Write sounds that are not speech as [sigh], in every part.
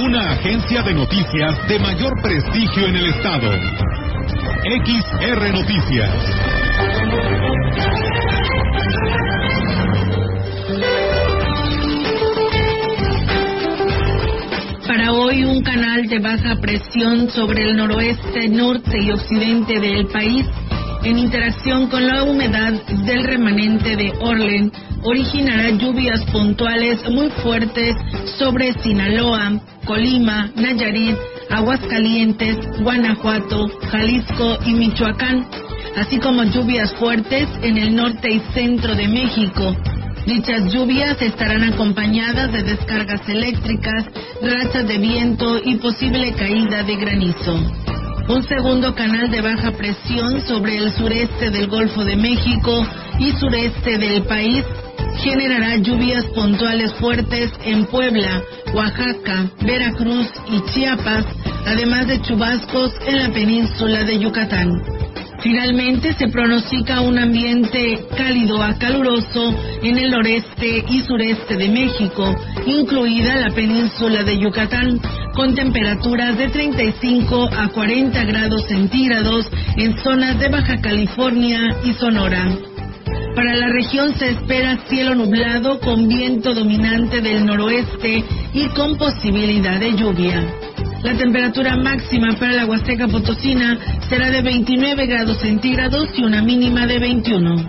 Una agencia de noticias de mayor prestigio en el estado. XR Noticias. Para hoy un canal de baja presión sobre el noroeste, norte y occidente del país, en interacción con la humedad del remanente de Orlen, originará lluvias puntuales muy fuertes sobre Sinaloa, Colima, Nayarit, Aguascalientes, Guanajuato, Jalisco y Michoacán, así como lluvias fuertes en el norte y centro de México. Dichas lluvias estarán acompañadas de descargas eléctricas, rachas de viento y posible caída de granizo. Un segundo canal de baja presión sobre el sureste del Golfo de México y sureste del país generará lluvias puntuales fuertes en Puebla, Oaxaca, Veracruz y Chiapas, además de chubascos en la península de Yucatán. Finalmente se pronostica un ambiente cálido a caluroso en el noreste y sureste de México, incluida la península de Yucatán, con temperaturas de 35 a 40 grados centígrados en zonas de Baja California y Sonora. Para la región se espera cielo nublado con viento dominante del noroeste y con posibilidad de lluvia. La temperatura máxima para la Huasteca Potosina será de 29 grados centígrados y una mínima de 21.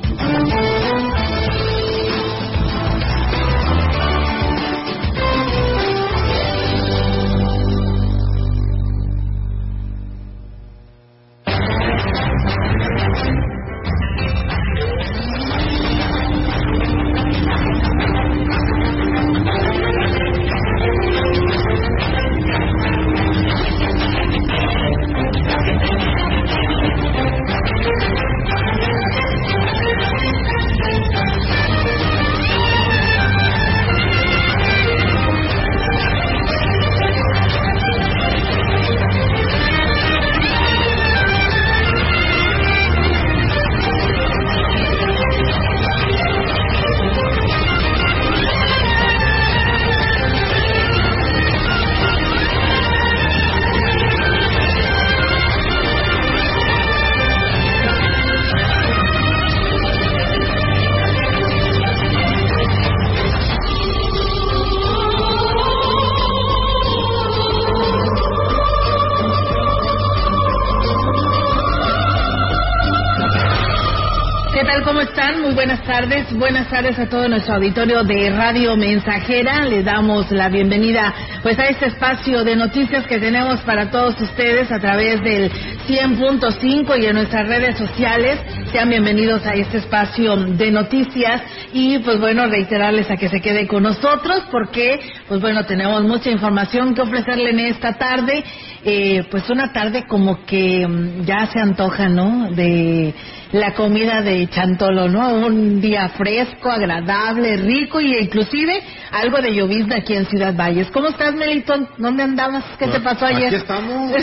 Buenas tardes a todo nuestro auditorio de Radio Mensajera. Les damos la bienvenida pues a este espacio de noticias que tenemos para todos ustedes a través del 100.5 y en nuestras redes sociales. Sean bienvenidos a este espacio de noticias y pues bueno, reiterarles a que se quede con nosotros porque pues bueno, tenemos mucha información que ofrecerle en esta tarde. Eh, pues una tarde como que mm, ya se antoja, ¿no? De la comida de Chantolo, ¿no? Un día fresco, agradable, rico y inclusive algo de llovizna aquí en Ciudad Valles. ¿Cómo estás, Melitón? ¿Dónde andabas? ¿Qué te pasó ayer? Aquí estamos.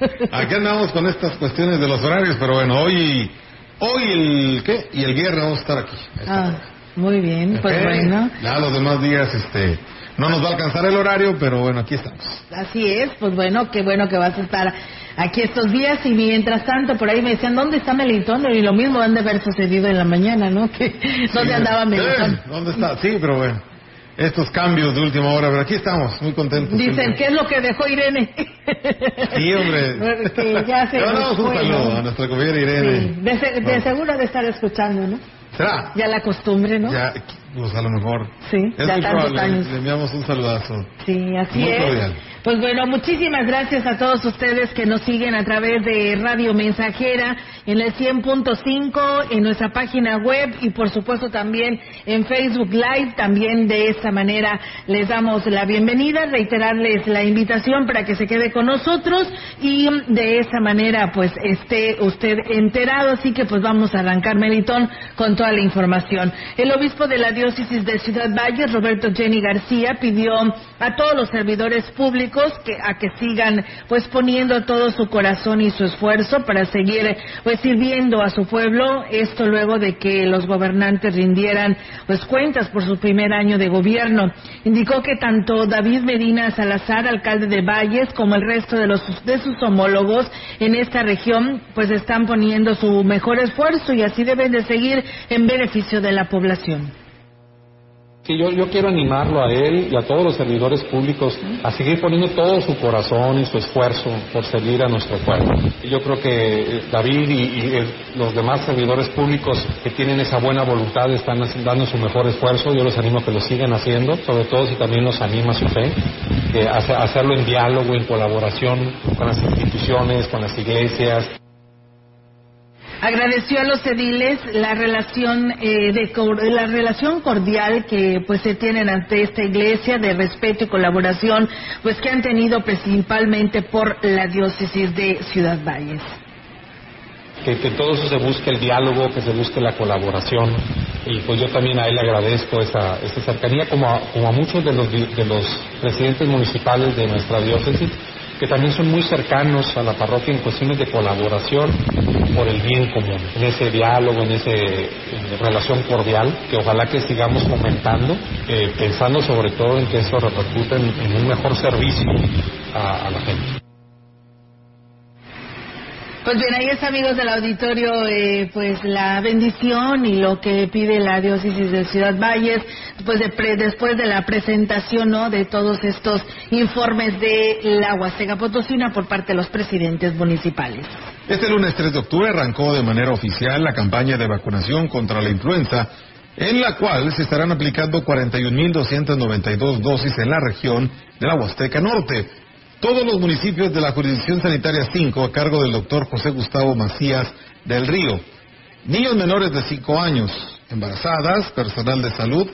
[laughs] Aquí andamos con estas cuestiones de los horarios, pero bueno, hoy hoy el ¿qué? Y el viernes vamos a estar aquí. Ah, muy bien, pues bueno. Ya los demás días este no nos va a alcanzar el horario, pero bueno, aquí estamos. Así es, pues bueno, qué bueno que vas a estar aquí estos días y mientras tanto por ahí me decían, ¿dónde está Melitón? Y lo mismo han de haber sucedido en la mañana, ¿no? Que, [laughs] ¿Dónde Sí, andaba Melitón? ¿Dónde está? Sí, pero bueno. Estos cambios de última hora, pero aquí estamos, muy contentos. Dicen, siempre. ¿qué es lo que dejó Irene? Sí, hombre. [laughs] Que ya se Le mandamos un saludo a nuestra compañera Irene. Sí, de, se- de Bueno. seguro de estar escuchando, ¿no? ¿Será? Ya la costumbre, ¿no? Ya, pues a lo mejor. Sí, es ya muy probable. años. Le enviamos un saludazo. Sí, así Muy es. cordial. Pues bueno, muchísimas gracias a todos ustedes que nos siguen a través de Radio Mensajera en el 100.5, en nuestra página web y por supuesto también en Facebook Live. También de esta manera les damos la bienvenida, reiterarles la invitación para que se quede con nosotros y de esta manera pues esté usted enterado. Así que pues vamos a arrancar Melitón con toda la información. El obispo de la diócesis de Ciudad Valle, Roberto Jenny García, pidió a todos los servidores públicos que, a que sigan pues poniendo todo su corazón y su esfuerzo para seguir pues sirviendo a su pueblo, esto luego de que los gobernantes rindieran pues cuentas por su primer año de gobierno. Indicó que tanto David Medina Salazar, alcalde de Valles, como el resto de los de sus homólogos en esta región pues están poniendo su mejor esfuerzo y así deben de seguir en beneficio de la población. Sí, yo, yo quiero animarlo a él y a todos los servidores públicos a seguir poniendo todo su corazón y su esfuerzo por servir a nuestro pueblo. Yo creo que eh, David y, los demás servidores públicos que tienen esa buena voluntad están dando su mejor esfuerzo. Yo los animo a que lo sigan haciendo, sobre todo si también nos anima su fe, eh, hacerlo en diálogo, en colaboración con las instituciones, con las iglesias. Agradeció a los ediles la relación eh, de la relación cordial que pues se tienen ante esta iglesia de respeto y colaboración pues que han tenido principalmente por la diócesis de Ciudad Valles. Que, que todo eso se busque el diálogo, que se busque la colaboración y pues yo también a él le agradezco esa, esa cercanía como a, como a muchos de los, de los presidentes municipales de nuestra diócesis que también son muy cercanos a la parroquia en cuestiones de colaboración por el bien común, en ese diálogo, en esa relación cordial, que ojalá que sigamos fomentando, eh, pensando sobre todo en que eso repercute en, un mejor servicio a la gente. Pues bien, ahí está, amigos del auditorio, eh, pues la bendición y lo que pide la diócesis de Ciudad Valles, después de, después de la presentación ¿no? de todos estos informes de la Huasteca Potosina por parte de los presidentes municipales. Este lunes 3 de octubre arrancó de manera oficial la campaña de vacunación contra la influenza, en la cual se estarán aplicando 41.292 dosis en la región de la Huasteca Norte todos los municipios de la jurisdicción sanitaria 5 a cargo del doctor José Gustavo Macías del Río. Niños menores de 5 años, embarazadas, personal de salud,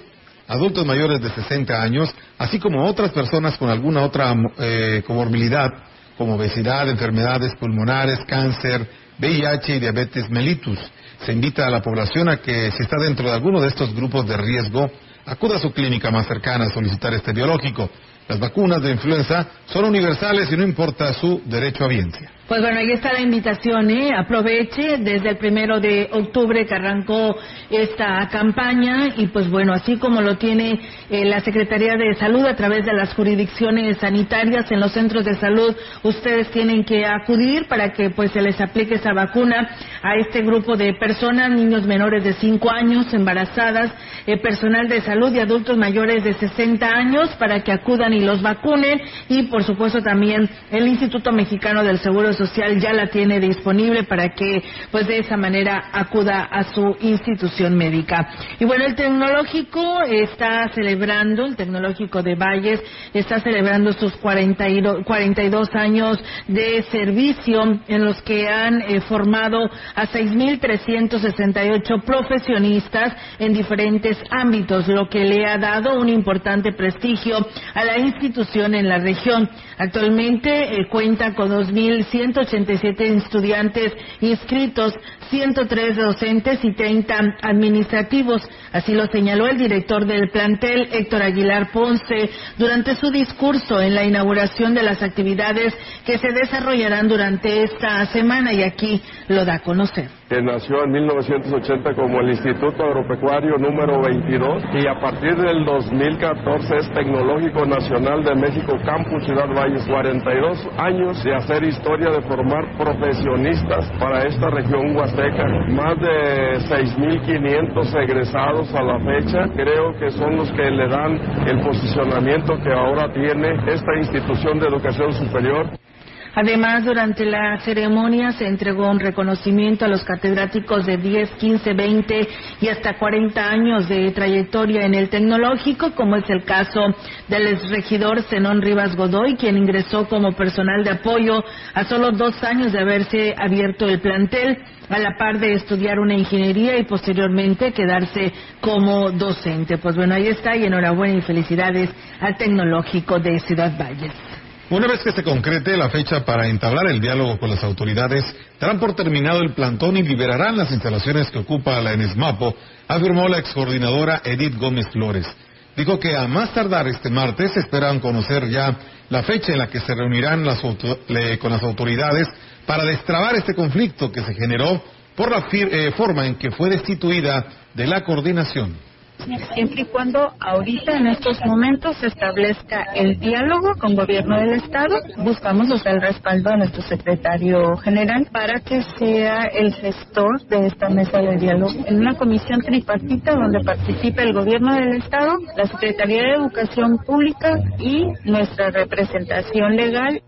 adultos mayores de 60 años, así como otras personas con alguna otra eh, comorbilidad, como obesidad, enfermedades pulmonares, cáncer, VIH y diabetes mellitus. Se invita a la población a que, si está dentro de alguno de estos grupos de riesgo, acuda a su clínica más cercana a solicitar este biológico. Las vacunas de influenza son universales y no importa su derecho a viencia. Pues bueno, ahí está la invitación, ¿eh? Aproveche desde el primero de octubre que arrancó esta campaña y pues bueno, así como lo tiene eh, la Secretaría de Salud a través de las jurisdicciones sanitarias en los centros de salud, ustedes tienen que acudir para que pues se les aplique esa vacuna a este grupo de personas, niños menores de 5 años, embarazadas, eh, personal de salud y adultos mayores de 60 años para que acudan y los vacunen y por supuesto también el Instituto Mexicano del Seguro social ya la tiene disponible para que pues de esa manera acuda a su institución médica. Y bueno, el tecnológico está celebrando, el tecnológico de Valles está celebrando sus 42 años de servicio en los que han eh, formado a 6.368 profesionistas en diferentes ámbitos, lo que le ha dado un importante prestigio a la institución en la región. Actualmente eh, cuenta con 2.100 187 estudiantes inscritos, 103 docentes y 30 administrativos. Así lo señaló el director del plantel, Héctor Aguilar Ponce, durante su discurso en la inauguración de las actividades que se desarrollarán durante esta semana y aquí lo da a conocer que nació en 1980 como el Instituto Agropecuario número 22 y a partir del 2014 es Tecnológico Nacional de México Campus Ciudad Valles. 42 años de hacer historia, de formar profesionistas para esta región huasteca. Más de 6.500 egresados a la fecha. Creo que son los que le dan el posicionamiento que ahora tiene esta institución de educación superior. Además, durante la ceremonia se entregó un reconocimiento a los catedráticos de 10, 15, 20 y hasta 40 años de trayectoria en el tecnológico, como es el caso del exregidor Zenón Rivas Godoy, quien ingresó como personal de apoyo a solo dos años de haberse abierto el plantel a la par de estudiar una ingeniería y posteriormente quedarse como docente. Pues bueno, ahí está y enhorabuena y felicidades al Tecnológico de Ciudad Valles. Una vez que se concrete la fecha para entablar el diálogo con las autoridades, darán por terminado el plantón y liberarán las instalaciones que ocupa la ENESMAPO, afirmó la excoordinadora Edith Gómez Flores. Dijo que a más tardar este martes esperan conocer ya la fecha en la que se reunirán con las autoridades para destrabar este conflicto que se generó por la eh, forma en que fue destituida de la coordinación siempre y cuando ahorita en estos momentos se establezca el diálogo con gobierno del estado, buscamos el respaldo a nuestro secretario general para que sea el gestor de esta mesa de diálogo en una comisión tripartita donde participe el gobierno del estado, la Secretaría de Educación Pública y nuestra representación legal.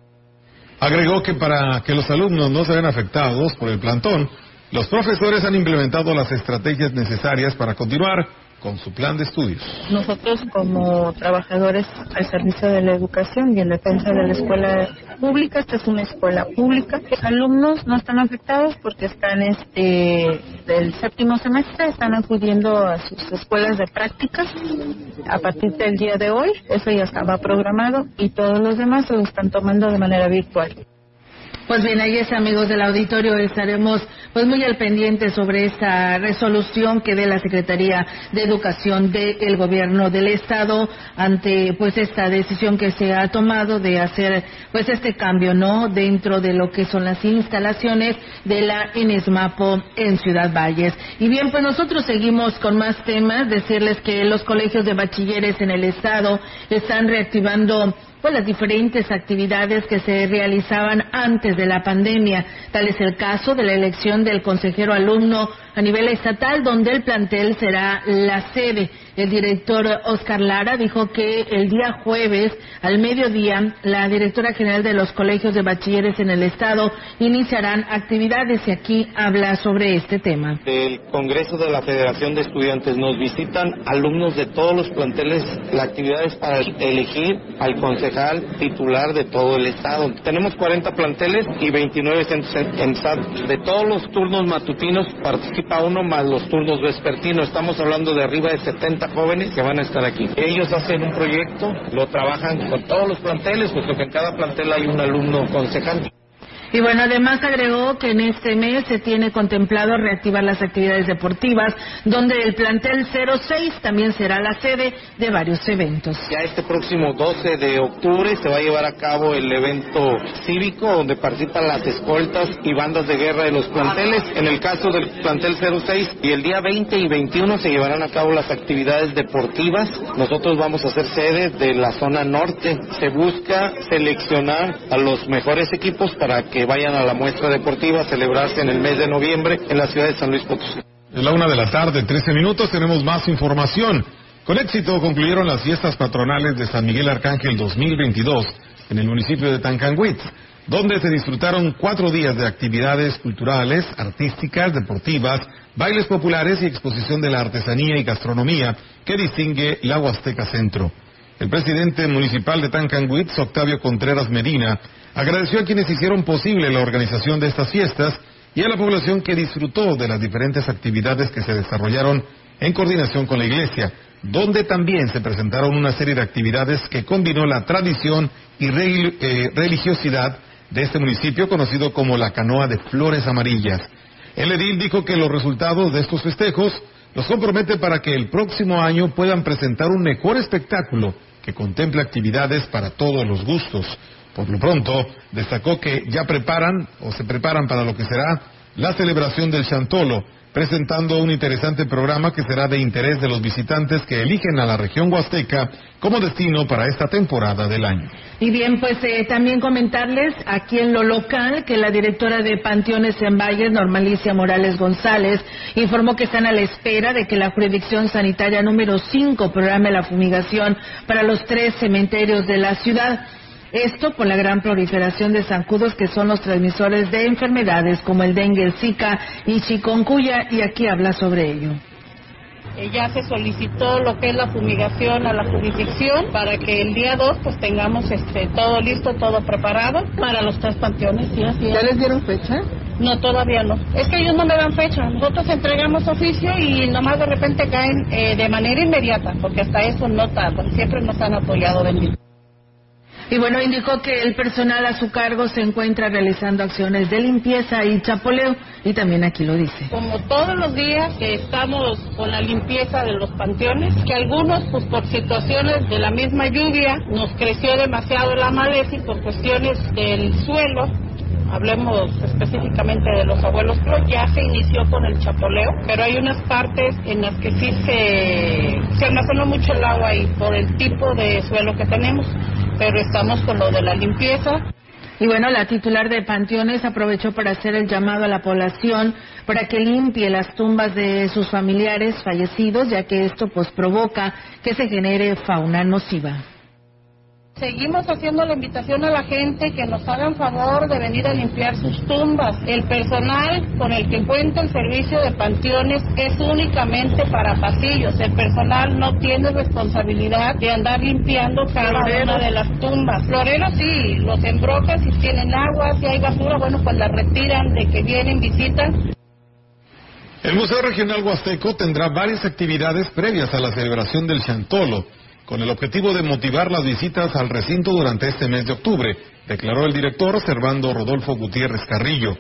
Agregó que para que los alumnos no se vean afectados por el plantón, los profesores han implementado las estrategias necesarias para continuar con su plan de estudios. Nosotros como trabajadores al servicio de la educación y en defensa de la escuela pública, esta es una escuela pública, los alumnos no están afectados porque están este del séptimo semestre, están acudiendo a sus escuelas de prácticas a partir del día de hoy, eso ya estaba programado y todos los demás se lo están tomando de manera virtual. Pues bien, ahí es, amigos del auditorio, estaremos pues muy al pendiente sobre esta resolución que dé la Secretaría de Educación del Gobierno del Estado ante pues esta decisión que se ha tomado de hacer pues este cambio, ¿no? Dentro de lo que son las instalaciones de la Enesmapo en Ciudad Valles. Y bien, pues nosotros seguimos con más temas, decirles que los colegios de bachilleres en el Estado están reactivando pues las diferentes actividades que se realizaban antes de la pandemia. Tal es el caso de la elección del consejero alumno a nivel estatal, donde el plantel será la sede. El director Oscar Lara dijo que el día jueves al mediodía la directora general de los colegios de bachilleres en el estado iniciarán actividades y aquí habla sobre este tema. El Congreso de la Federación de Estudiantes nos visitan alumnos de todos los planteles. La actividad es para elegir al concejal titular de todo el estado. Tenemos 40 planteles y 29 centros en SAT. De todos los turnos matutinos participa uno más los turnos vespertinos. Estamos hablando de arriba de 70 jóvenes que van a estar aquí. Ellos hacen un proyecto, lo trabajan con todos los planteles, puesto que en cada plantel hay un alumno concejal. Y bueno, además agregó que en este mes se tiene contemplado reactivar las actividades deportivas, donde el plantel 06 también será la sede de varios eventos. Ya este próximo 12 de octubre se va a llevar a cabo el evento cívico, donde participan las escoltas y bandas de guerra de los planteles. En el caso del plantel 06, y el día 20 y 21 se llevarán a cabo las actividades deportivas. Nosotros vamos a ser sede de la zona norte. Se busca seleccionar a los mejores equipos para que vayan a la muestra deportiva a celebrarse en el mes de noviembre en la ciudad de San Luis Potosí. Es la una de la tarde, 13 minutos, tenemos más información. Con éxito concluyeron las fiestas patronales de San Miguel Arcángel 2022 en el municipio de Tancanguit, donde se disfrutaron cuatro días de actividades culturales, artísticas, deportivas, bailes populares y exposición de la artesanía y gastronomía que distingue la Huasteca Centro. El presidente municipal de Tancanguitz, Octavio Contreras Medina, agradeció a quienes hicieron posible la organización de estas fiestas y a la población que disfrutó de las diferentes actividades que se desarrollaron en coordinación con la Iglesia, donde también se presentaron una serie de actividades que combinó la tradición y eh, religiosidad de este municipio conocido como la Canoa de Flores Amarillas. El edil dijo que los resultados de estos festejos los compromete para que el próximo año puedan presentar un mejor espectáculo que contempla actividades para todos los gustos. Por lo pronto, destacó que ya preparan o se preparan para lo que será la celebración del Chantolo, presentando un interesante programa que será de interés de los visitantes que eligen a la región huasteca como destino para esta temporada del año. Y bien, pues eh, también comentarles aquí en lo local que la directora de Panteones en Valles, Normalicia Morales González, informó que están a la espera de que la jurisdicción sanitaria número 5 programe la fumigación para los tres cementerios de la ciudad. Esto por la gran proliferación de zancudos que son los transmisores de enfermedades como el dengue, el zika y chikungunya y aquí habla sobre ello. Eh, ya se solicitó lo que es la fumigación a la jurisdicción para que el día 2 pues tengamos este todo listo, todo preparado para los tres panteones. ¿Ya les dieron fecha? No, todavía no. Es que ellos no me dan fecha. Nosotros entregamos oficio y nomás de repente caen eh, de manera inmediata, porque hasta eso no tardan. Siempre nos han apoyado, bendito. Y bueno, indicó que el personal a su cargo se encuentra realizando acciones de limpieza y chapoleo, y también aquí lo dice. Como todos los días que estamos con la limpieza de los panteones, que algunos, pues por situaciones de la misma lluvia, nos creció demasiado la maleza y por cuestiones del suelo, hablemos específicamente de los abuelos, creo ya se inició con el chapoleo, pero hay unas partes en las que sí se, se almacenó mucho el agua y por el tipo de suelo que tenemos, pero estamos con lo de la limpieza. Y bueno, la titular de Panteones aprovechó para hacer el llamado a la población para que limpie las tumbas de sus familiares fallecidos, ya que esto pues provoca que se genere fauna nociva. Seguimos haciendo la invitación a la gente que nos hagan favor de venir a limpiar sus tumbas. El personal con el que cuenta el servicio de panteones es únicamente para pasillos. El personal no tiene responsabilidad de andar limpiando cada una de las tumbas. Floreros sí, los embrocas si tienen agua, si hay basura, bueno, pues la retiran de que vienen, visitan. El Museo Regional Huasteco tendrá varias actividades previas a la celebración del Chantolo con el objetivo de motivar las visitas al recinto durante este mes de octubre, declaró el director Servando Rodolfo Gutiérrez Carrillo.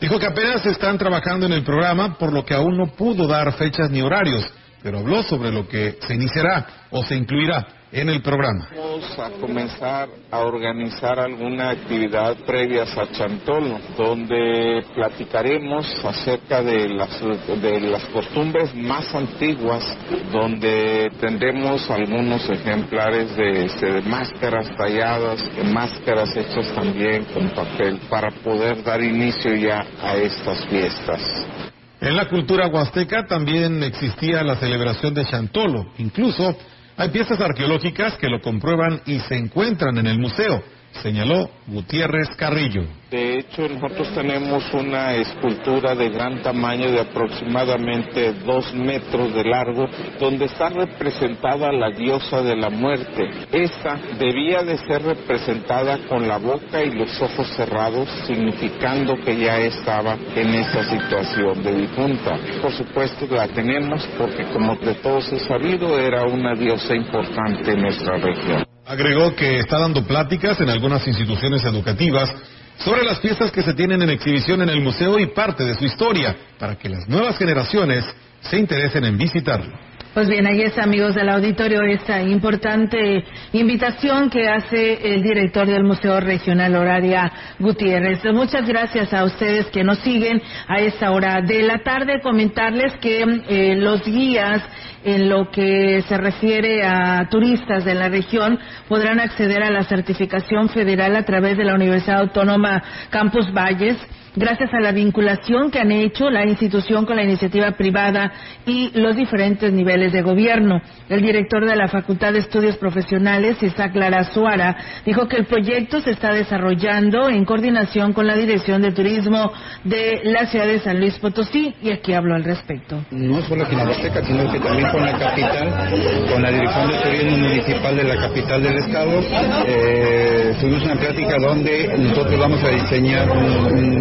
Dijo que apenas están trabajando en el programa, por lo que aún no pudo dar fechas ni horarios, pero habló sobre lo que se iniciará o se incluirá en el programa. Vamos a comenzar a organizar alguna actividad previas a Chantolo, donde platicaremos acerca de las, de las costumbres más antiguas, donde tendremos algunos ejemplares de, este, de máscaras talladas, de máscaras hechas también con papel, para poder dar inicio ya a estas fiestas. En la cultura huasteca también existía la celebración de Chantolo, incluso hay piezas arqueológicas que lo comprueban y se encuentran en el museo, señaló Gutiérrez Carrillo. De hecho, nosotros tenemos una escultura de gran tamaño de aproximadamente dos metros de largo, donde está representada la diosa de la muerte. Esta debía de ser representada con la boca y los ojos cerrados, significando que ya estaba en esa situación de difunta. Por supuesto la tenemos porque, como de todos es sabido, era una diosa importante en nuestra región. Agregó que está dando pláticas en algunas instituciones educativas sobre las piezas que se tienen en exhibición en el museo y parte de su historia, para que las nuevas generaciones se interesen en visitarlo. Pues bien, ahí está, amigos del auditorio, esta importante invitación que hace el director del Museo Regional Horaria Gutiérrez. Muchas gracias a ustedes que nos siguen a esta hora de la tarde. Comentarles que eh, los guías en lo que se refiere a turistas de la región podrán acceder a la certificación federal a través de la Universidad Autónoma Campus Valles gracias a la vinculación que han hecho la institución con la iniciativa privada y los diferentes niveles de gobierno. El director de la Facultad de Estudios Profesionales, Isaac Lara Suara, dijo que el proyecto se está desarrollando en coordinación con la Dirección de Turismo de la ciudad de San Luis Potosí y aquí hablo al respecto. No solo sino que también con la capital, con la Dirección de Turismo Municipal de la capital del estado. Eh, una plática donde nosotros vamos a diseñar un, un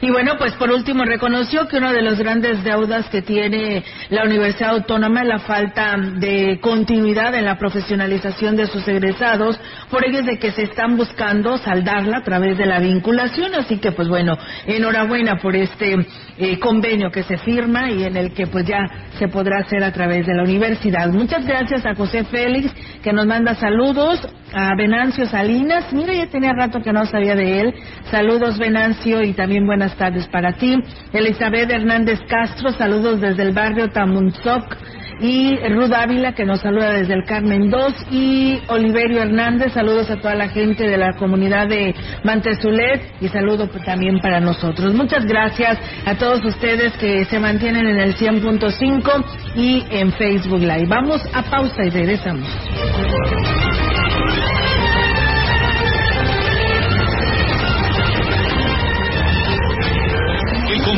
Y bueno, pues por último reconoció que uno de los grandes deudas que tiene la Universidad Autónoma es la falta de continuidad en la profesionalización de sus egresados, por ello es de que se están buscando saldarla a través de la vinculación, así que pues bueno, enhorabuena por este eh, convenio que se firma y en el que pues ya se podrá hacer a través de la universidad. Muchas gracias a José Félix que nos manda saludos, a Venancio Salinas, mira ya tenía rato que no sabía de él, saludos Venancio y también buenas tardes para ti. Elizabeth Hernández Castro, saludos desde el barrio Tamunzoc. Y Ruth Ávila que nos saluda desde el Carmen 2 y Oliverio Hernández, saludos a toda la gente de la comunidad de Mantezulet y saludo también para nosotros. Muchas gracias a todos ustedes que se mantienen en el 100.5 y en Facebook Live. Vamos a pausa y regresamos.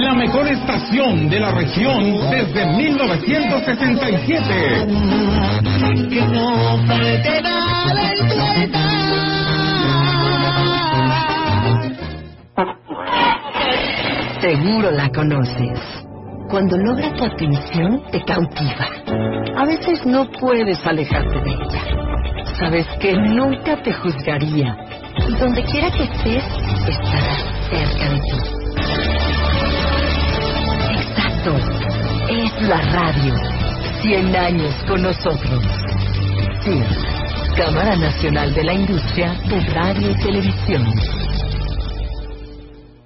la mejor estación de la región desde 1967. Que no Seguro la conoces. Cuando logra tu atención, te cautiva. A veces no puedes alejarte de ella. Sabes que nunca te juzgaría. Y donde quiera que estés, estará cerca de ti. Es la radio. 100 años con nosotros. Sí. Cámara Nacional de la Industria de Radio y Televisión.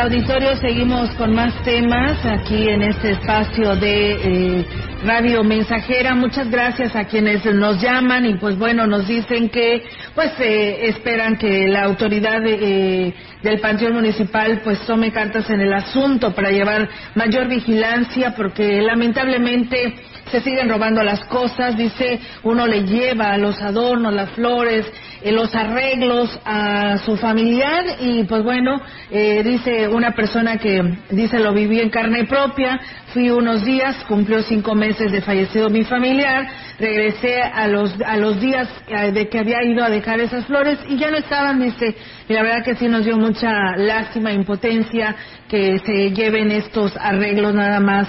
Auditorio, seguimos con más temas aquí en este espacio de eh, Radio Mensajera. Muchas gracias a quienes nos llaman y pues bueno, nos dicen que pues eh, esperan que la autoridad eh, del Panteón Municipal pues tome cartas en el asunto para llevar mayor vigilancia porque lamentablemente se siguen robando las cosas, dice, uno le lleva los adornos, las flores, eh, los arreglos a su familiar y pues bueno, eh, dice una persona que dice lo viví en carne propia, fui unos días, cumplió cinco meses de fallecido mi familiar, regresé a los, a los días eh, de que había ido a dejar esas flores y ya no estaban, dice, y la verdad que sí nos dio mucha lástima, impotencia que se lleven estos arreglos nada más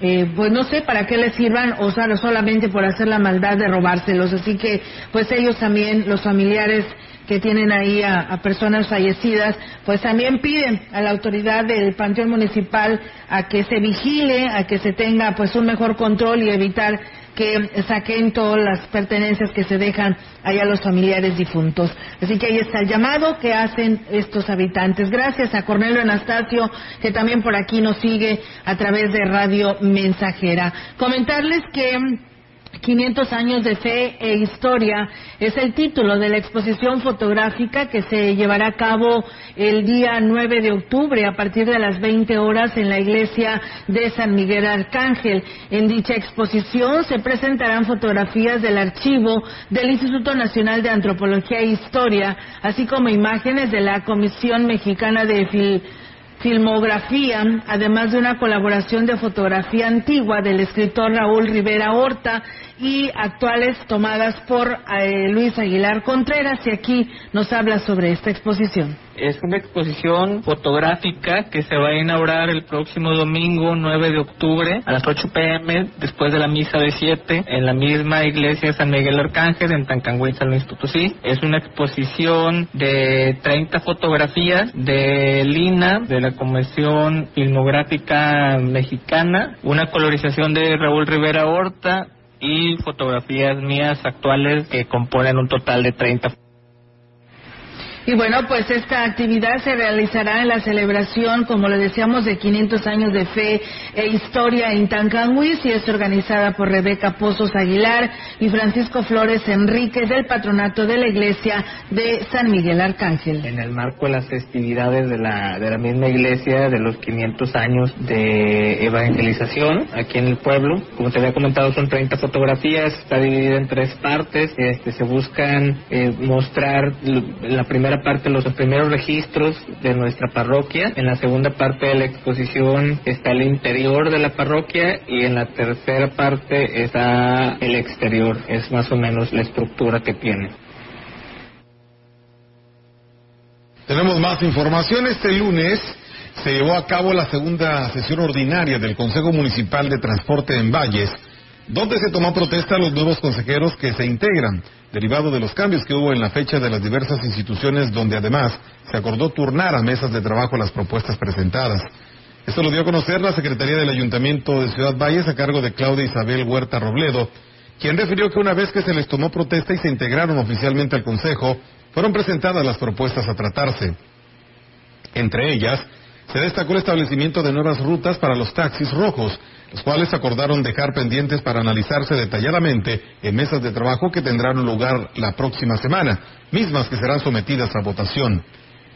eh, pues no sé para qué les sirvan o sea, solamente por hacer la maldad de robárselos. Así que, pues ellos también, los familiares que tienen ahí a, a, personas fallecidas, pues también piden a la autoridad del Panteón Municipal a que se vigile, a que se tenga pues un mejor control y evitar que saquen todas las pertenencias que se dejan allá a los familiares difuntos. Así que ahí está el llamado que hacen estos habitantes. Gracias a Cornelio Anastasio, que también por aquí nos sigue a través de Radio Mensajera. Comentarles que 500 años de fe e historia es el título de la exposición fotográfica que se llevará a cabo el día 9 de octubre a partir de las 20 horas en la iglesia de San Miguel Arcángel. En dicha exposición se presentarán fotografías del archivo del Instituto Nacional de Antropología e Historia, así como imágenes de la Comisión Mexicana de Fil filmografía, además de una colaboración de fotografía antigua del escritor Raúl Rivera Horta y actuales tomadas por eh, Luis Aguilar Contreras y aquí nos habla sobre esta exposición. Es una exposición fotográfica que se va a inaugurar el próximo domingo 9 de octubre a las 8 pm después de la misa de 7 en la misma iglesia San Miguel Arcángel en Tancangüey, San Luis Potosí. Es una exposición de 30 fotografías de Lina, de la Comisión Filmográfica Mexicana, una colorización de Raúl Rivera Horta, y fotografías mías actuales que componen un total de 30 y bueno, pues esta actividad se realizará en la celebración, como le decíamos, de 500 años de fe e historia en Tancanhuis y es organizada por Rebeca Pozos Aguilar y Francisco Flores Enrique del patronato de la iglesia de San Miguel Arcángel. En el marco de las festividades de la, de la misma iglesia de los 500 años de evangelización aquí en el pueblo, como te había comentado, son 30 fotografías, está dividida en tres partes, este, se buscan eh, mostrar la primera primera parte los primeros registros de nuestra parroquia, en la segunda parte de la exposición está el interior de la parroquia y en la tercera parte está el exterior, es más o menos la estructura que tiene. Tenemos más información. Este lunes se llevó a cabo la segunda sesión ordinaria del Consejo Municipal de Transporte en Valles, donde se tomó protesta a los nuevos consejeros que se integran derivado de los cambios que hubo en la fecha de las diversas instituciones donde además se acordó turnar a mesas de trabajo las propuestas presentadas. Esto lo dio a conocer la Secretaría del Ayuntamiento de Ciudad Valles a cargo de Claudia Isabel Huerta Robledo, quien refirió que una vez que se les tomó protesta y se integraron oficialmente al Consejo, fueron presentadas las propuestas a tratarse. Entre ellas, se destacó el establecimiento de nuevas rutas para los taxis rojos, los cuales acordaron dejar pendientes para analizarse detalladamente en mesas de trabajo que tendrán lugar la próxima semana, mismas que serán sometidas a votación.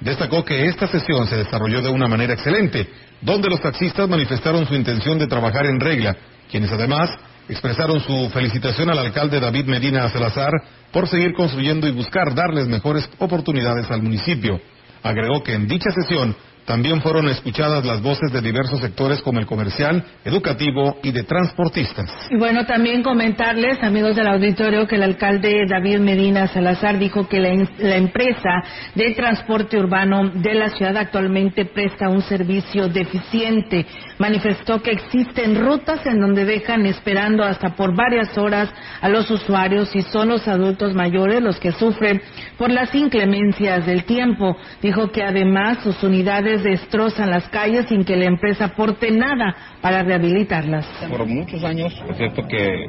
Destacó que esta sesión se desarrolló de una manera excelente, donde los taxistas manifestaron su intención de trabajar en regla, quienes además expresaron su felicitación al alcalde David Medina Salazar por seguir construyendo y buscar darles mejores oportunidades al municipio. Agregó que en dicha sesión también fueron escuchadas las voces de diversos sectores como el comercial, educativo y de transportistas. Y bueno, también comentarles, amigos del auditorio, que el alcalde David Medina Salazar dijo que la, empresa de transporte urbano de la ciudad actualmente presta un servicio deficiente. Manifestó que existen rutas en donde dejan esperando hasta por varias horas a los usuarios y son los adultos mayores los que sufren por las inclemencias del tiempo. Dijo que además sus unidades destrozan las calles sin que la empresa aporte nada para rehabilitarlas. Por muchos años, es cierto que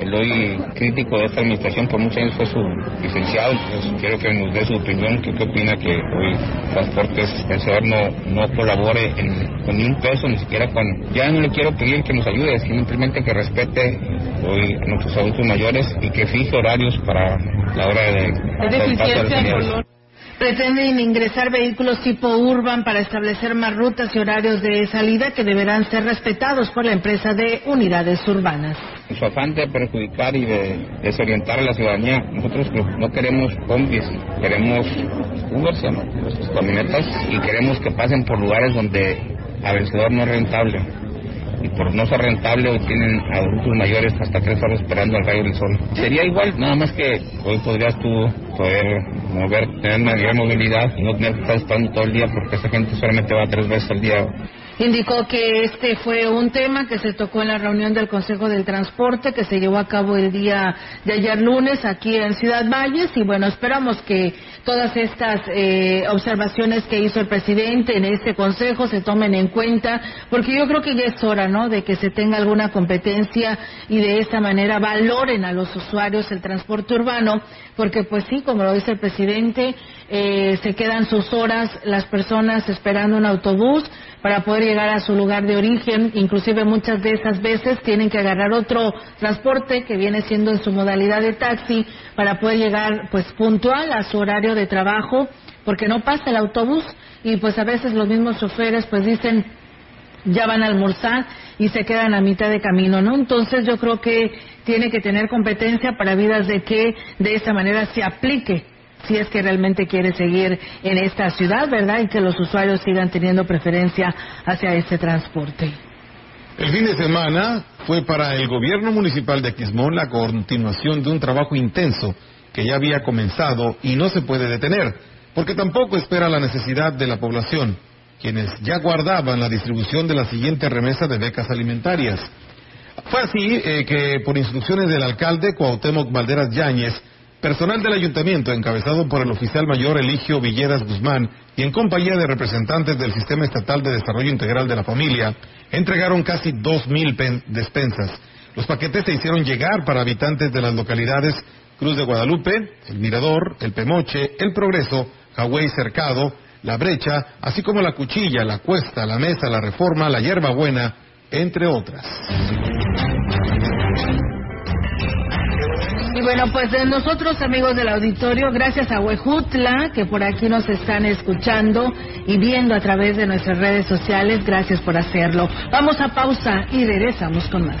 el, hoy crítico de esta administración por muchos años fue su licenciado, pues quiero que nos dé su opinión, qué opina que hoy Transportes Pensador no, no colabore con ni un peso, ni siquiera con... Ya no le quiero pedir que nos ayude, simplemente que respete hoy a nuestros adultos mayores y que fije horarios para la hora de... de Pretenden ingresar vehículos tipo urban para establecer más rutas y horarios de salida que deberán ser respetados por la empresa de unidades urbanas. Su afán de perjudicar y de desorientar a la ciudadanía, nosotros no queremos combis, queremos Ubers, ¿no? camionetas, y queremos que pasen por lugares donde a vencedor no es rentable y por no ser rentable tienen adultos mayores hasta tres horas esperando al rayo del sol. Sería igual, nada más que hoy podrías tú poder mover, tener mayor movilidad y no tener que estar esperando todo el día porque esa gente solamente va tres veces al día Indicó que este fue un tema que se tocó en la reunión del Consejo del Transporte que se llevó a cabo el día de ayer lunes aquí en Ciudad Valles y bueno, esperamos que todas estas eh, observaciones que hizo el presidente en este consejo se tomen en cuenta porque yo creo que ya es hora, ¿no?, de que se tenga alguna competencia y de esta manera valoren a los usuarios el transporte urbano porque pues sí, como lo dice el presidente, eh, se quedan sus horas las personas esperando un autobús, para poder llegar a su lugar de origen. Inclusive muchas de esas veces tienen que agarrar otro transporte que viene siendo en su modalidad de taxi para poder llegar pues puntual a su horario de trabajo porque no pasa el autobús y pues a veces los mismos choferes pues dicen ya van a almorzar y se quedan a mitad de camino, ¿no? Entonces yo creo que tiene que tener competencia para vidas de que de esta manera se aplique si es que realmente quiere seguir en esta ciudad, ¿verdad? Y que los usuarios sigan teniendo preferencia hacia este transporte. El fin de semana fue para el gobierno municipal de Aquismón la continuación de un trabajo intenso que ya había comenzado y no se puede detener, porque tampoco espera la necesidad de la población, quienes ya guardaban la distribución de la siguiente remesa de becas alimentarias. Fue así eh, que, por instrucciones del alcalde Cuauhtémoc Valderas Yáñez, Personal del ayuntamiento, encabezado por el oficial mayor Eligio Villeras Guzmán y en compañía de representantes del Sistema Estatal de Desarrollo Integral de la Familia, entregaron casi dos mil despensas. Los paquetes se hicieron llegar para habitantes de las localidades Cruz de Guadalupe, El Mirador, El Pemoche, El Progreso, Hawái Cercado, La Brecha, así como La Cuchilla, La Cuesta, La Mesa, La Reforma, La Hierba Buena, entre otras. Y bueno, pues de nosotros amigos del auditorio, gracias a Huejutla, que por aquí nos están escuchando y viendo a través de nuestras redes sociales, gracias por hacerlo. Vamos a pausa y regresamos con más.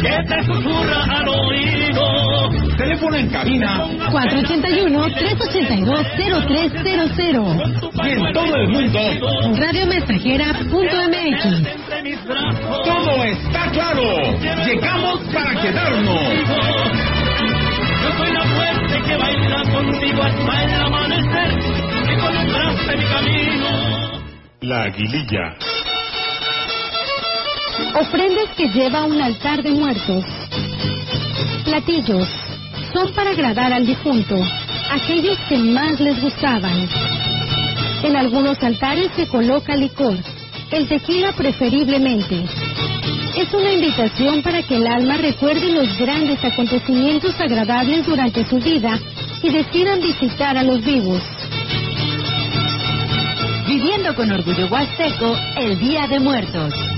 que te susurra al oído. Teléfono en cabina 481-382-0300. Y en todo el mundo radiomensajera.mx. Todo está claro. Llegamos para quedarnos. Yo soy la fuerte que baila contigo hasta el amanecer y contraste mi camino. La aguililla. Ofrendas que lleva un altar de muertos. Platillos. Son para agradar al difunto, aquellos que más les gustaban. En algunos altares se coloca licor, el tequila preferiblemente. Es una invitación para que el alma recuerde los grandes acontecimientos agradables durante su vida y decidan visitar a los vivos. Viviendo con orgullo huasteco el Día de Muertos.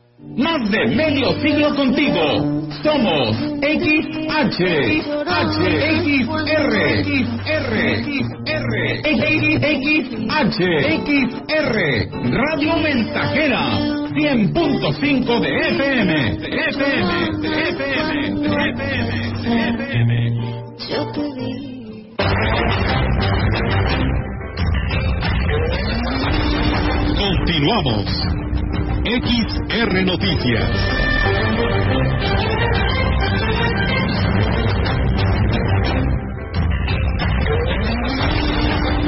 Más de medio siglo contigo. Somos XH, H, XR, XR, XR, XH, XR, Radio Mensajera, 100.5 de FM, de FM, de FM, de FM, de FM. Continuamos. XR Noticias.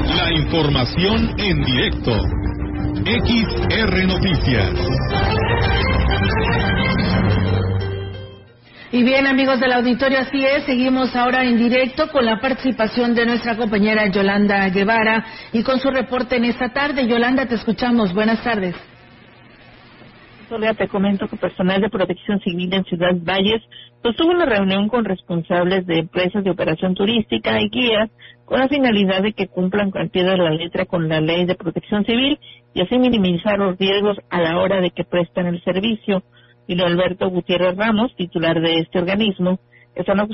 La información en directo. XR Noticias. Y bien, amigos del auditorio, así es. Seguimos ahora en directo con la participación de nuestra compañera Yolanda Guevara y con su reporte en esta tarde. Yolanda, te escuchamos. Buenas tardes. Soledad, te comento que personal de protección civil en Ciudad Valles sostuvo una reunión con responsables de empresas de operación turística y guías con la finalidad de que cumplan al pie de la letra con la ley de protección civil y así minimizar los riesgos a la hora de que prestan el servicio. Y Alberto Gutiérrez Ramos, titular de este organismo,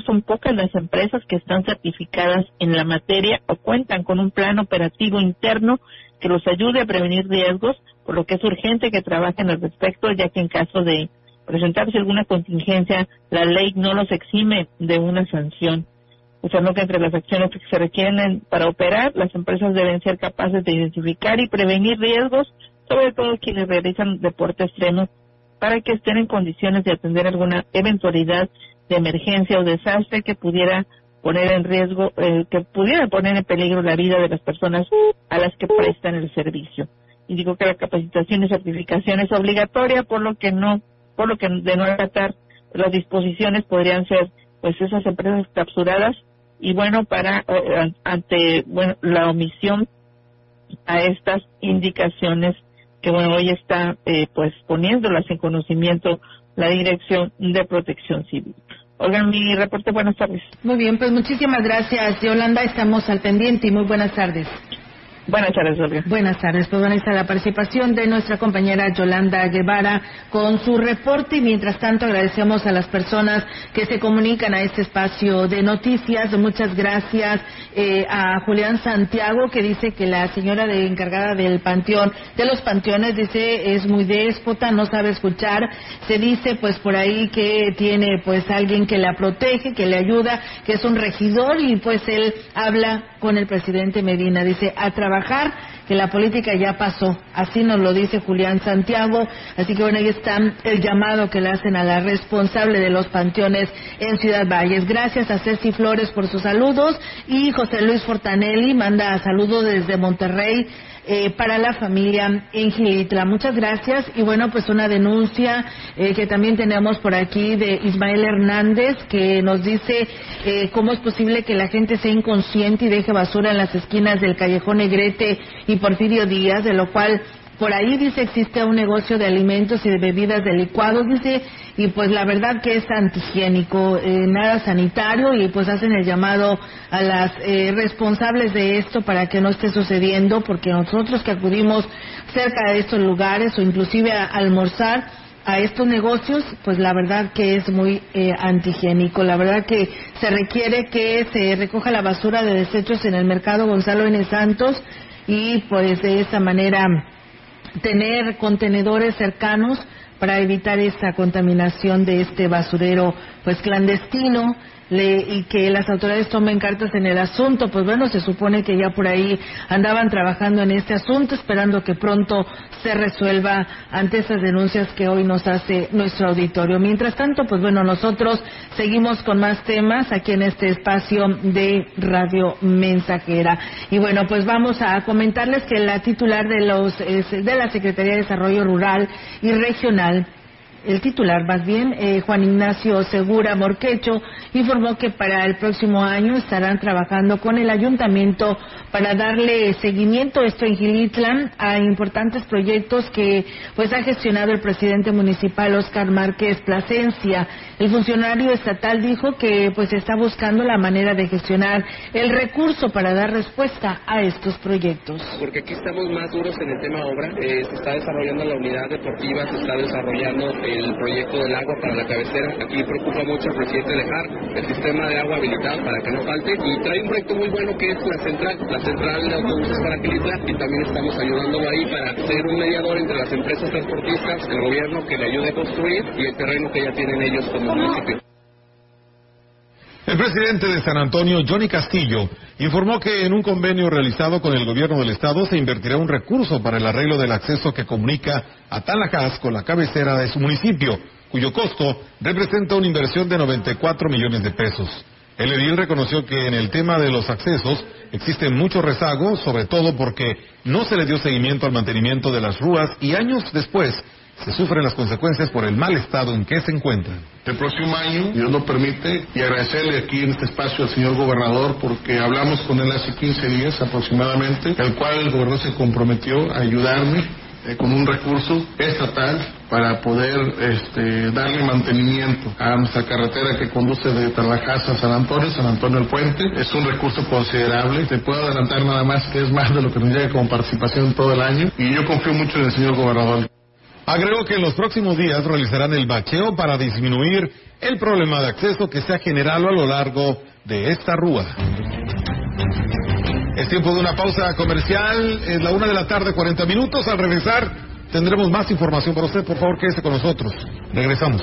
son pocas las empresas que están certificadas en la materia o cuentan con un plan operativo interno que los ayude a prevenir riesgos, por lo que es urgente que trabajen al respecto, ya que en caso de presentarse alguna contingencia, la ley no los exime de una sanción. Usando que entre las acciones que se requieren para operar, las empresas deben ser capaces de identificar y prevenir riesgos, sobre todo quienes realizan deporte extremo, para que estén en condiciones de atender alguna eventualidad de emergencia o desastre que pudiera poner en riesgo, eh, que pudiera poner en peligro la vida de las personas a las que prestan el servicio. Y digo que la capacitación y certificación es obligatoria, por lo que no, por lo que de no acatar las disposiciones podrían ser, pues, esas empresas capturadas y bueno, para ante bueno la omisión a estas indicaciones que bueno hoy está eh, pues poniéndolas en conocimiento la Dirección de Protección Civil. Oigan, mi reporte, buenas tardes. Muy bien, pues muchísimas gracias, Yolanda. Estamos al pendiente y muy buenas tardes. Buenas tardes, Olga. Buenas tardes. Pues bueno, está la participación de nuestra compañera Yolanda Guevara con su reporte y mientras tanto agradecemos a las personas que se comunican a este espacio de noticias. Muchas gracias eh, a Julián Santiago que dice que la señora de encargada del panteón, de los panteones, dice es muy déspota, no sabe escuchar. Se dice pues por ahí que tiene pues alguien que la protege, que le ayuda, que es un regidor y pues él habla con el presidente Medina. Dice a trabajar que la política ya pasó. Así nos lo dice Julián Santiago. Así que bueno, ahí está el llamado que le hacen a la responsable de los panteones en Ciudad Valles. Gracias a Ceci Flores por sus saludos y José Luis Fortanelli manda saludos desde Monterrey. Eh, para la familia en Gilitla. Muchas gracias. Y bueno, pues una denuncia eh, que también tenemos por aquí de Ismael Hernández que nos dice eh, cómo es posible que la gente sea inconsciente y deje basura en las esquinas del callejón Negrete y Porfirio Díaz, de lo cual por ahí dice existe un negocio de alimentos y de bebidas de licuados, dice, y pues la verdad que es antihigiénico, eh, nada sanitario, y pues hacen el llamado a las eh, responsables de esto para que no esté sucediendo, porque nosotros que acudimos cerca de estos lugares o inclusive a, almorzar, a estos negocios, pues la verdad que es muy eh, antihigiénico. La verdad que se requiere que se recoja la basura de desechos en el mercado Gonzalo N. Santos y pues de esa manera tener contenedores cercanos para evitar esta contaminación de este basurero pues clandestino le, y que las autoridades tomen cartas en el asunto, pues bueno, se supone que ya por ahí andaban trabajando en este asunto, esperando que pronto se resuelva ante esas denuncias que hoy nos hace nuestro auditorio. Mientras tanto, pues bueno, nosotros seguimos con más temas aquí en este espacio de Radio Mensajera. Y bueno, pues vamos a comentarles que la titular de, los, de la Secretaría de Desarrollo Rural y Regional, el titular más bien, eh, Juan Ignacio Segura Morquecho, informó que para el próximo año estarán trabajando con el ayuntamiento para darle seguimiento esto en Gilitlan a importantes proyectos que pues ha gestionado el presidente municipal Oscar Márquez Plasencia. El funcionario estatal dijo que pues está buscando la manera de gestionar el recurso para dar respuesta a estos proyectos. Porque aquí estamos más duros en el tema obra, eh, se está desarrollando la unidad deportiva, se está desarrollando el proyecto del agua para la cabecera. Aquí preocupa mucho al presidente dejar el sistema de agua habilitado para que no falte y trae un proyecto muy bueno que es la central, la central de autobuses para Quilitla y también estamos ayudándolo ahí para ser un mediador entre las empresas transportistas, el gobierno que le ayude a construir y el terreno que ya tienen ellos como municipio. El presidente de San Antonio, Johnny Castillo, informó que en un convenio realizado con el gobierno del estado se invertirá un recurso para el arreglo del acceso que comunica a Talajás con la cabecera de su municipio, cuyo costo representa una inversión de 94 millones de pesos. El edil reconoció que en el tema de los accesos existen muchos rezagos, sobre todo porque no se le dio seguimiento al mantenimiento de las rúas y años después se sufren las consecuencias por el mal estado en que se encuentran. El próximo año, Dios lo permite, y agradecerle aquí en este espacio al señor gobernador porque hablamos con él hace 15 días aproximadamente, el cual el gobernador se comprometió a ayudarme eh, con un recurso estatal para poder este, darle mantenimiento a nuestra carretera que conduce de Tarlajas a San Antonio, San Antonio el Puente. Es un recurso considerable. Te puedo adelantar nada más que es más de lo que nos llega como participación todo el año. Y yo confío mucho en el señor gobernador. Agregó que en los próximos días realizarán el bacheo para disminuir el problema de acceso que se ha generado a lo largo de esta rúa. Es tiempo de una pausa comercial, es la una de la tarde, 40 minutos. Al regresar tendremos más información para usted. Por favor, quédese con nosotros. Regresamos.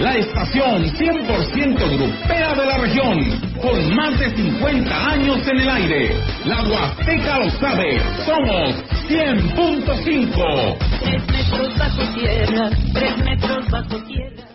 la estación 100% grupera de la región, con más de 50 años en el aire. La Huasteca lo sabe, somos 100.5. Tres metros bajo tierra, tres metros bajo tierra.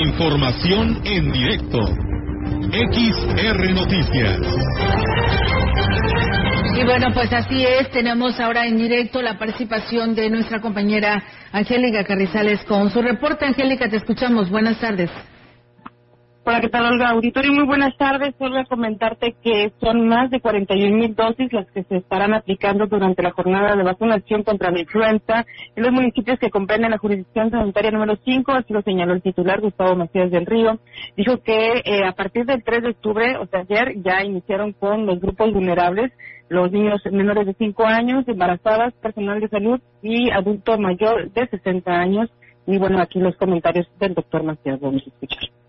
Información en directo. XR Noticias. Y bueno, pues así es, tenemos ahora en directo la participación de nuestra compañera Angélica Carrizales con su reporte. Angélica, te escuchamos. Buenas tardes. Hola, ¿qué tal, Olga? Auditorio, muy buenas tardes. Solo comentarte que son más de 41 mil dosis las que se estarán aplicando durante la jornada de vacunación contra la influenza en los municipios que comprenden la jurisdicción sanitaria número 5, así lo señaló el titular Gustavo Macías del Río. Dijo que eh, a partir del 3 de octubre, o sea, ayer, ya iniciaron con los grupos vulnerables, los niños menores de 5 años, embarazadas, personal de salud y adulto mayor de 60 años. Y bueno, aquí los comentarios del doctor Macías, vamos a escuchar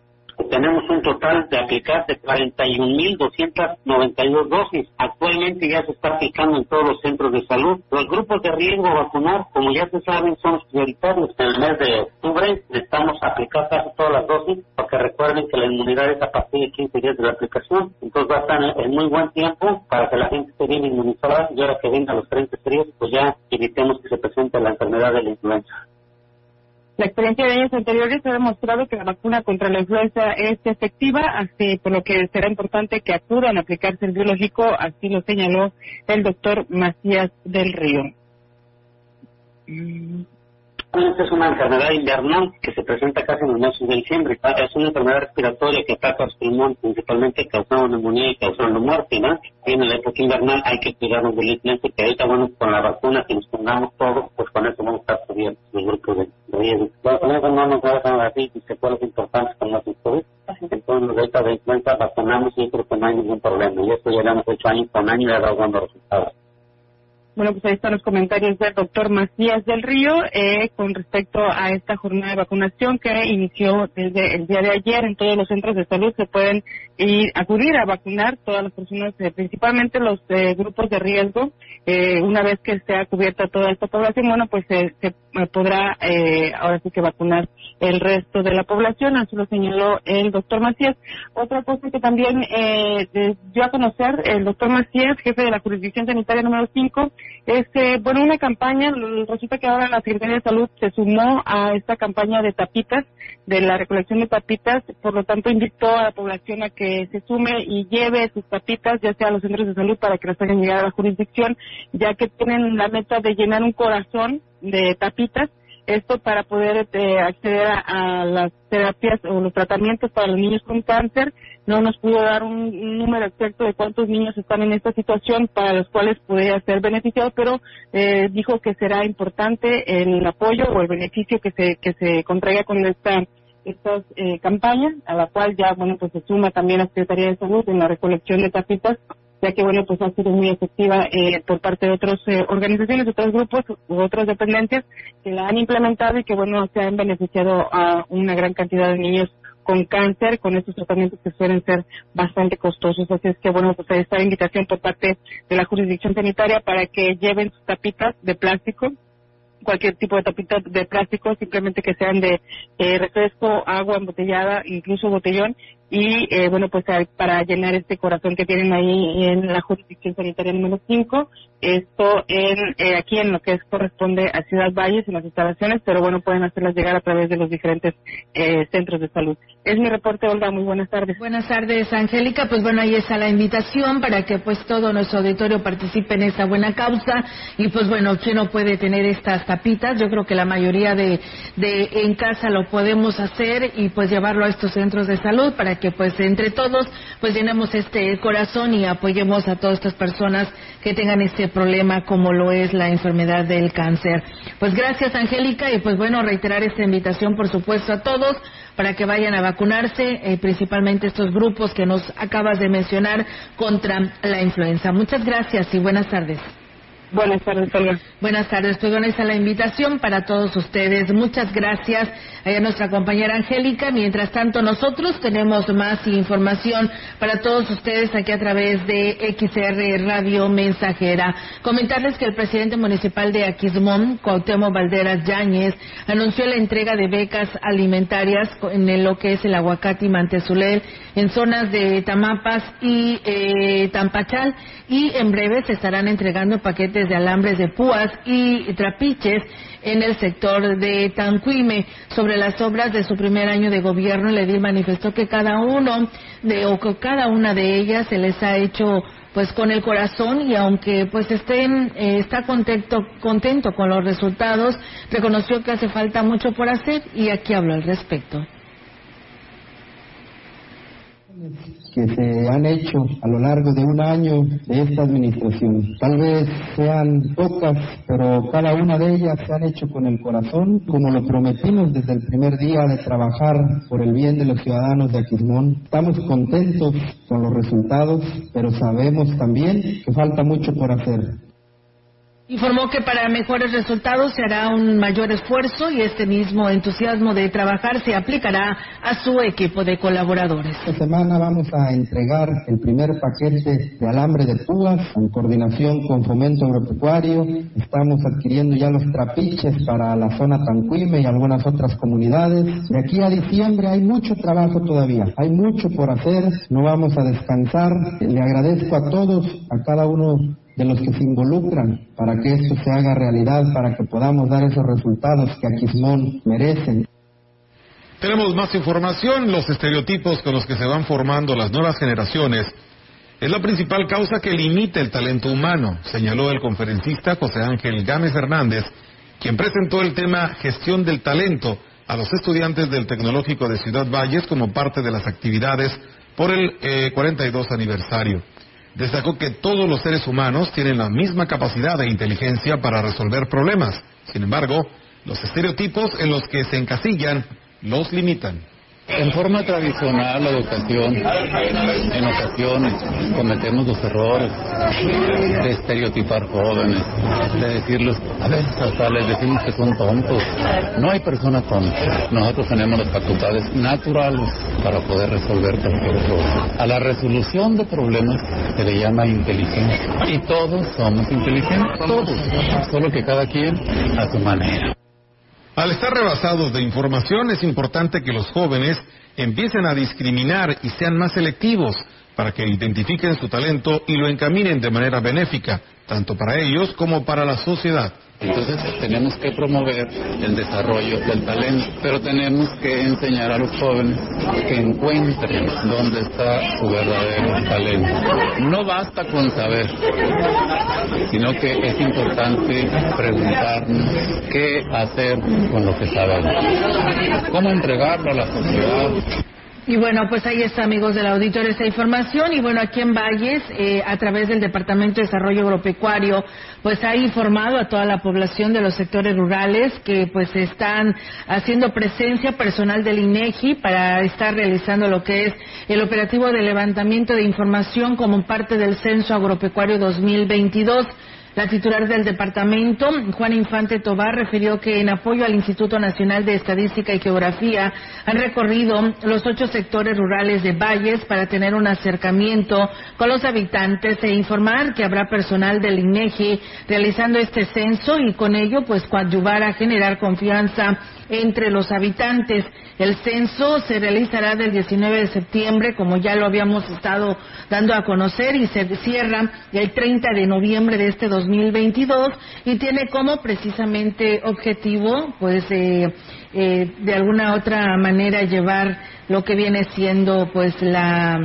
tenemos un total de aplicar de 41.292 dosis. Actualmente ya se está aplicando en todos los centros de salud. Los grupos de riesgo vacunar, como ya se saben, son los prioritarios. En el mes de octubre estamos a aplicar casi todas las dosis, porque recuerden que la inmunidad es a partir de 15 días de la aplicación. Entonces va a estar en muy buen tiempo para que la gente esté bien inmunizada y ahora que vengan los 30 días, pues ya evitemos que se presente la enfermedad de la influenza. La experiencia de años anteriores ha demostrado que la vacuna contra la influenza es efectiva, así por lo que será importante que acudan a aplicarse el biológico, así lo señaló el doctor Macías del Río. Esta es una enfermedad invernal que se presenta casi en los meses de diciembre. Es una enfermedad respiratoria que ataca los pulmones, principalmente causando neumonía y causando muerte, ¿no? Y en la época invernal hay que cuidarnos del influenza, que ahorita, bueno, con la vacuna, si nos pongamos todos, pues con eso vamos a estar cubiertos el grupo de riesgo. Bueno, con eso no nos dejan así secuelas importantes como las COVID. Entonces, ahorita de influenza vacunamos y yo creo que no hay ningún problema. Y esto ya lo hemos hecho año con año y ha dado buenos resultados. Bueno, pues ahí están los comentarios del doctor Macías del Río eh, con respecto a esta jornada de vacunación que inició desde el día de ayer en todos los centros de salud. Se pueden ir acudir a vacunar todas las personas, eh, principalmente los eh, grupos de riesgo. una vez que esté cubierta toda esta población, bueno, pues se podrá ahora sí que vacunar el resto de la población. Así lo señaló el doctor Macías. Otra cosa que también dio a conocer el doctor Macías, jefe de la jurisdicción sanitaria número 5, este, bueno, una campaña, resulta que ahora la Secretaría de Salud se sumó a esta campaña de tapitas, de la recolección de tapitas, por lo tanto invitó a la población a que se sume y lleve sus tapitas, ya sea a los centros de salud para que las hagan llegar a la jurisdicción, ya que tienen la meta de llenar un corazón de tapitas esto para poder eh, acceder a, las terapias o los tratamientos para los niños con cáncer. No nos pudo dar un, número exacto de cuántos niños están en esta situación para los cuales podría ser beneficiado, pero eh, dijo que será importante el apoyo o el beneficio que se, que se contraiga con esta estas eh, campañas, a la cual ya, bueno, pues se suma también la Secretaría de Salud en la recolección de tapitas ya que bueno pues ha sido muy efectiva eh, por parte de otras eh, organizaciones, otros grupos u otras dependencias que la han implementado y que bueno se han beneficiado a una gran cantidad de niños con cáncer, con estos tratamientos que suelen ser bastante costosos. Así es que, bueno, pues esta invitación por parte de la jurisdicción sanitaria para que lleven sus tapitas de plástico cualquier tipo de tapita de plástico, simplemente que sean de eh, refresco, agua embotellada, incluso botellón, y eh, bueno, pues para llenar este corazón que tienen ahí en la jurisdicción sanitaria número 5, esto en eh, aquí en lo que es, corresponde a Ciudad Valles, en las instalaciones, pero bueno, pueden hacerlas llegar a través de los diferentes eh, centros de salud. Es mi reporte, Olga, muy buenas tardes. Buenas tardes, Angélica, pues bueno, ahí está la invitación para que pues todo nuestro auditorio participe en esta buena causa y pues bueno, ¿quién no puede tener estas tapitas? Yo creo que la mayoría de, de en casa lo podemos hacer y pues llevarlo a estos centros de salud para pues entre todos pues llenemos este corazón y apoyemos a todas estas personas que tengan este problema como lo es la enfermedad del cáncer. Pues gracias Angélica y pues bueno reiterar esta invitación por supuesto a todos para que vayan a vacunarse, eh, principalmente estos grupos que nos acabas de mencionar contra la influenza. Muchas gracias y buenas tardes. Buenas tardes, Olga. Buenas tardes, pues bueno, esa la invitación para todos ustedes. Muchas gracias a nuestra compañera Angélica. Mientras tanto, nosotros tenemos más información para todos ustedes aquí a través de XR Radio Mensajera. Comentarles que el presidente municipal de Aquismón, Cuauhtémoc Valderas Yáñez, anunció la entrega de becas alimentarias en lo que es el aguacate y mantezulel en zonas de Tamapas y eh, Tampachal y en breve se estarán entregando paquetes de alambres de púas y trapiches en el sector de Tanquime. Sobre las obras de su primer año de gobierno, le di manifestó que cada uno de o que cada una de ellas se les ha hecho pues con el corazón y aunque pues estén eh, está contento contento con los resultados, reconoció que hace falta mucho por hacer y aquí hablo al respecto que se han hecho a lo largo de un año de esta administración. Tal vez sean pocas, pero cada una de ellas se han hecho con el corazón, como lo prometimos desde el primer día de trabajar por el bien de los ciudadanos de Aquismón. Estamos contentos con los resultados, pero sabemos también que falta mucho por hacer. Informó que para mejores resultados se hará un mayor esfuerzo y este mismo entusiasmo de trabajar se aplicará a su equipo de colaboradores. Esta semana vamos a entregar el primer paquete de alambre de púas en coordinación con Fomento Agropecuario. Estamos adquiriendo ya los trapiches para la zona Tanquime y algunas otras comunidades. De aquí a diciembre hay mucho trabajo todavía, hay mucho por hacer, no vamos a descansar. Le agradezco a todos, a cada uno de los que se involucran para que esto se haga realidad, para que podamos dar esos resultados que Aquismón merece. Tenemos más información, los estereotipos con los que se van formando las nuevas generaciones es la principal causa que limita el talento humano, señaló el conferencista José Ángel Gámez Hernández, quien presentó el tema gestión del talento a los estudiantes del Tecnológico de Ciudad Valles como parte de las actividades por el 42 eh, aniversario. Destacó que todos los seres humanos tienen la misma capacidad e inteligencia para resolver problemas. Sin embargo, los estereotipos en los que se encasillan los limitan. En forma tradicional, la educación, en ocasiones cometemos los errores de estereotipar jóvenes, de decirles, a veces hasta les decimos que son tontos. No hay persona tonta. Nosotros tenemos las facultades naturales para poder resolver cualquier. A la resolución de problemas se le llama inteligencia. Y todos somos inteligentes, todos. Solo que cada quien a su manera. Al estar rebasados de información es importante que los jóvenes empiecen a discriminar y sean más selectivos para que identifiquen su talento y lo encaminen de manera benéfica, tanto para ellos como para la sociedad. Entonces tenemos que promover el desarrollo del talento, pero tenemos que enseñar a los jóvenes que encuentren dónde está su verdadero talento. No basta con saber, sino que es importante preguntarnos qué hacer con lo que sabemos, cómo entregarlo a la sociedad. Y bueno, pues ahí está, amigos del auditorio, esa información. Y bueno, aquí en Valles, eh, a través del Departamento de Desarrollo Agropecuario, pues ha informado a toda la población de los sectores rurales que pues están haciendo presencia personal del INEGI para estar realizando lo que es el operativo de levantamiento de información como parte del Censo Agropecuario 2022. La titular del departamento, Juan Infante Tobar, refirió que en apoyo al Instituto Nacional de Estadística y Geografía han recorrido los ocho sectores rurales de Valles para tener un acercamiento con los habitantes e informar que habrá personal del INEGI realizando este censo y con ello pues coadyuvar a generar confianza entre los habitantes. El censo se realizará del 19 de septiembre, como ya lo habíamos estado dando a conocer, y se cierra el 30 de noviembre de este 2022 y tiene como precisamente objetivo, pues, eh, eh, de alguna otra manera llevar lo que viene siendo, pues, la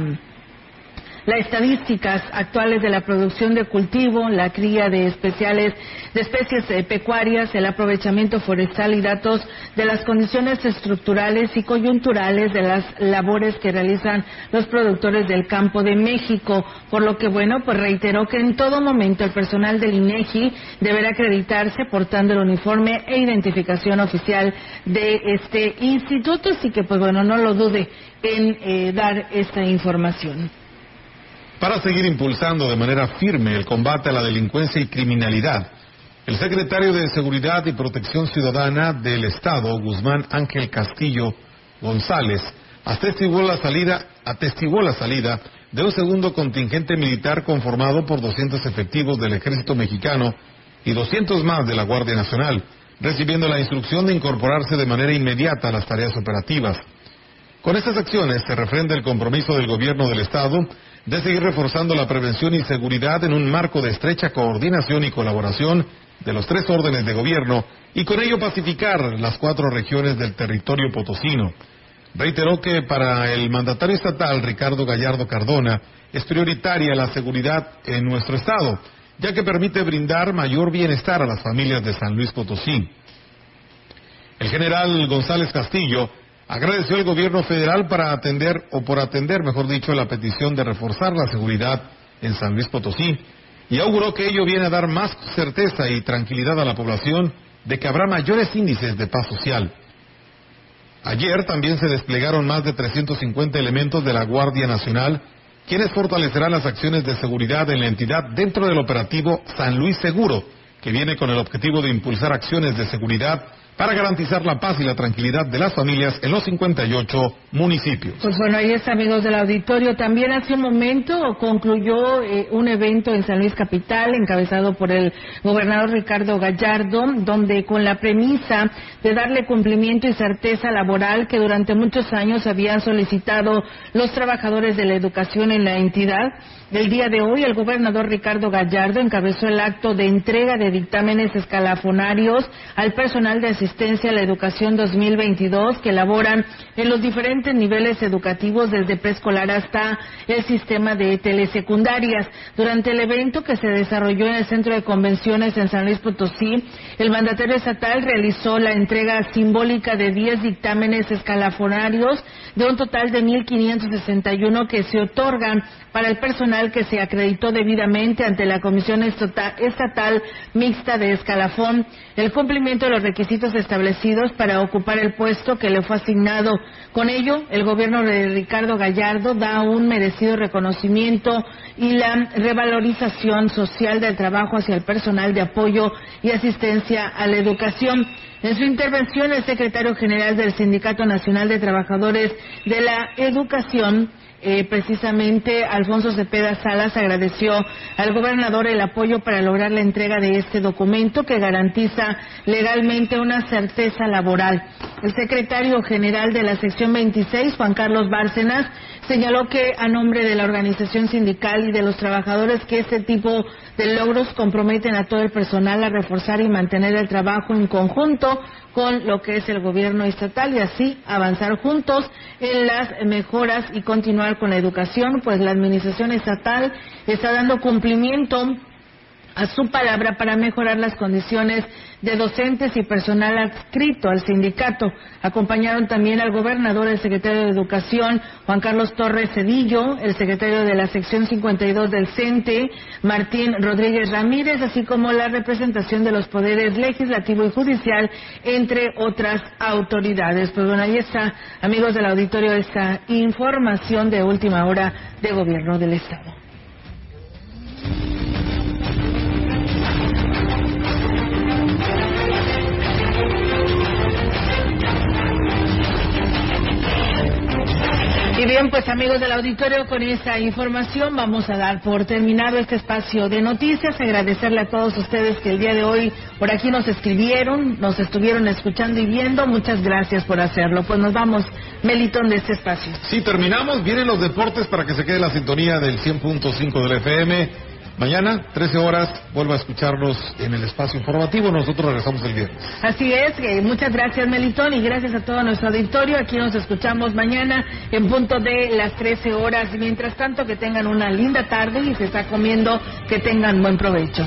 las estadísticas actuales de la producción de cultivo, la cría de especiales de especies eh, pecuarias, el aprovechamiento forestal y datos de las condiciones estructurales y coyunturales de las labores que realizan los productores del campo de México, por lo que bueno, pues reiteró que en todo momento el personal del INEGI deberá acreditarse portando el uniforme e identificación oficial de este instituto, así que pues bueno, no lo dude en eh, dar esta información. Para seguir impulsando de manera firme el combate a la delincuencia y criminalidad, el secretario de Seguridad y Protección Ciudadana del Estado, Guzmán Ángel Castillo González, atestiguó la salida, la salida de un segundo contingente militar conformado por 200 efectivos del Ejército Mexicano y 200 más de la Guardia Nacional, recibiendo la instrucción de incorporarse de manera inmediata a las tareas operativas. Con estas acciones se refrenda el compromiso del Gobierno del Estado de seguir reforzando la prevención y seguridad en un marco de estrecha coordinación y colaboración de los tres órdenes de gobierno y con ello pacificar las cuatro regiones del territorio potosino. Reiteró que para el mandatario estatal Ricardo Gallardo Cardona es prioritaria la seguridad en nuestro estado, ya que permite brindar mayor bienestar a las familias de San Luis Potosí. El general González Castillo Agradeció al gobierno federal para atender, o por atender, mejor dicho, la petición de reforzar la seguridad en San Luis Potosí y auguró que ello viene a dar más certeza y tranquilidad a la población de que habrá mayores índices de paz social. Ayer también se desplegaron más de 350 elementos de la Guardia Nacional, quienes fortalecerán las acciones de seguridad en la entidad dentro del operativo San Luis Seguro, que viene con el objetivo de impulsar acciones de seguridad para garantizar la paz y la tranquilidad de las familias en los 58 municipios. Pues bueno, ahí está, amigos del auditorio. También hace un momento concluyó eh, un evento en San Luis Capital, encabezado por el gobernador Ricardo Gallardo, donde con la premisa de darle cumplimiento y certeza laboral que durante muchos años habían solicitado los trabajadores de la educación en la entidad, el día de hoy, el gobernador Ricardo Gallardo encabezó el acto de entrega de dictámenes escalafonarios al personal de asistencia a la educación 2022 que elaboran en los diferentes niveles educativos desde preescolar hasta el sistema de telesecundarias. Durante el evento que se desarrolló en el Centro de Convenciones en San Luis Potosí, el mandatario estatal realizó la entrega simbólica de 10 dictámenes escalafonarios de un total de 1.561 que se otorgan para el personal que se acreditó debidamente ante la Comisión Estatal Mixta de Escalafón el cumplimiento de los requisitos establecidos para ocupar el puesto que le fue asignado. Con ello, el gobierno de Ricardo Gallardo da un merecido reconocimiento y la revalorización social del trabajo hacia el personal de apoyo y asistencia a la educación. En su intervención, el secretario general del Sindicato Nacional de Trabajadores de la Educación, eh, precisamente Alfonso Cepeda Salas agradeció al gobernador el apoyo para lograr la entrega de este documento que garantiza legalmente una certeza laboral. El secretario general de la sección 26, Juan Carlos Bárcenas, señaló que a nombre de la organización sindical y de los trabajadores que este tipo de logros comprometen a todo el personal a reforzar y mantener el trabajo en conjunto con lo que es el gobierno estatal y así avanzar juntos en las mejoras y continuar con la educación, pues la administración estatal está dando cumplimiento a su palabra para mejorar las condiciones de docentes y personal adscrito al sindicato. Acompañaron también al gobernador, el secretario de Educación, Juan Carlos Torres Cedillo, el secretario de la sección 52 del CENTE, Martín Rodríguez Ramírez, así como la representación de los poderes legislativo y judicial, entre otras autoridades. Pues bueno, ahí está, amigos del auditorio, esta información de última hora de gobierno del Estado. Bien, pues amigos del auditorio, con esta información vamos a dar por terminado este espacio de noticias. Agradecerle a todos ustedes que el día de hoy por aquí nos escribieron, nos estuvieron escuchando y viendo. Muchas gracias por hacerlo. Pues nos vamos, Melitón, de este espacio. Sí, terminamos. Vienen los deportes para que se quede la sintonía del 100.5 del FM. Mañana, 13 horas, vuelva a escucharnos en el espacio informativo. Nosotros regresamos el viernes. Así es, muchas gracias Melitón y gracias a todo nuestro auditorio. Aquí nos escuchamos mañana en punto de las 13 horas. Mientras tanto, que tengan una linda tarde y se está comiendo, que tengan buen provecho.